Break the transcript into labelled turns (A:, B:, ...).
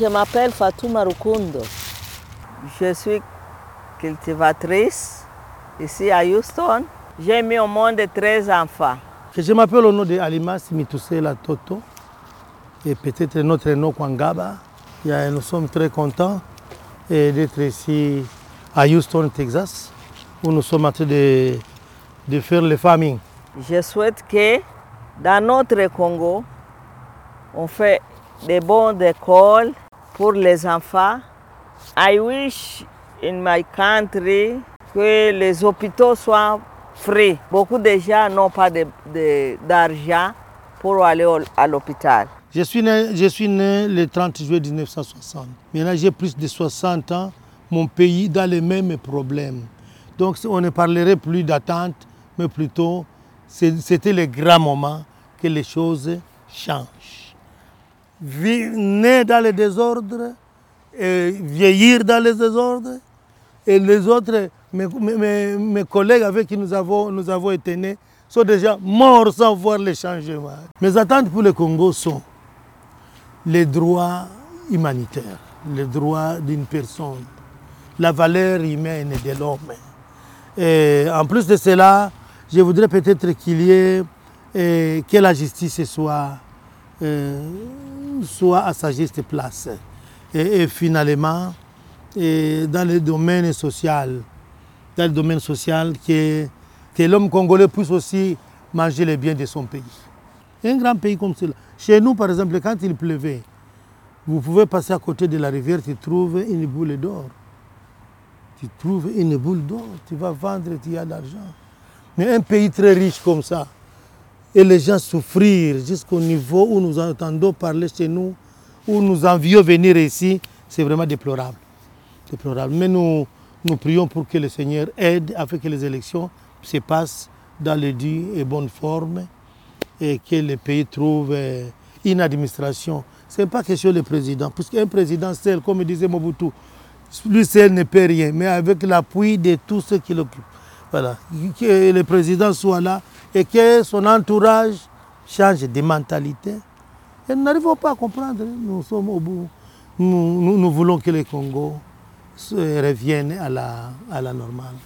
A: Je m'appelle Fatouma Rukundo. Je suis cultivatrice ici à Houston. J'ai mis au monde 13 enfants.
B: Je m'appelle au nom de Alima Simitoussela Toto et peut-être notre nom Kwangaba. Nous sommes très contents d'être ici à Houston, Texas, où nous sommes en train de, de faire le farming.
A: Je souhaite que dans notre Congo, on fait des bonnes écoles pour les enfants. I wish in my country que les hôpitaux soient free. Beaucoup de gens n'ont pas d'argent pour aller à l'hôpital.
B: Je suis, né, je suis né le 30 juillet 1960. Maintenant, j'ai plus de 60 ans. Mon pays dans les mêmes problèmes. Donc, on ne parlerait plus d'attente, mais plutôt, c'était le grand moment que les choses changent. Né dans le désordre, et vieillir dans les désordres, et les autres, mes, mes, mes, collègues avec qui nous avons, nous avons été nés, sont déjà morts sans voir les changements. Mes attentes pour le Congo sont les droits humanitaires, les droits d'une personne, la valeur humaine de l'homme. Et en plus de cela, je voudrais peut-être qu'il y ait que la justice soit, euh, soit à sa juste place. Et, finalement, dans le domaine social, dans le domaine social, que, que l'homme congolais puisse aussi manger les biens de son pays. Un grand pays comme cela. Chez nous, par exemple, quand il pleuvait, vous pouvez passer à côté de la rivière, tu trouves une boule d'or. Tu trouves une boule d'or, tu vas vendre, tu as de l'argent. Mais un pays très riche comme ça, et les gens souffrir jusqu'au niveau où nous entendons parler chez nous, où nous envions venir ici, c'est vraiment déplorable. déplorable. Mais nous, nous prions pour que le Seigneur aide afin que les élections se passent dans le due et bonne forme et que le pays trouve une administration. Ce n'est pas question du président, puisqu'un président seul, comme disait Mobutu, lui seul ne peut rien, mais avec l'appui de tous ceux qui l'occupent. Voilà. Que le président soit là et que son entourage change de mentalité. Et nous n'arrivons pas à comprendre. Nous sommes au bout. Nous, nous, nous voulons que le Congo revienne à la, à la normale.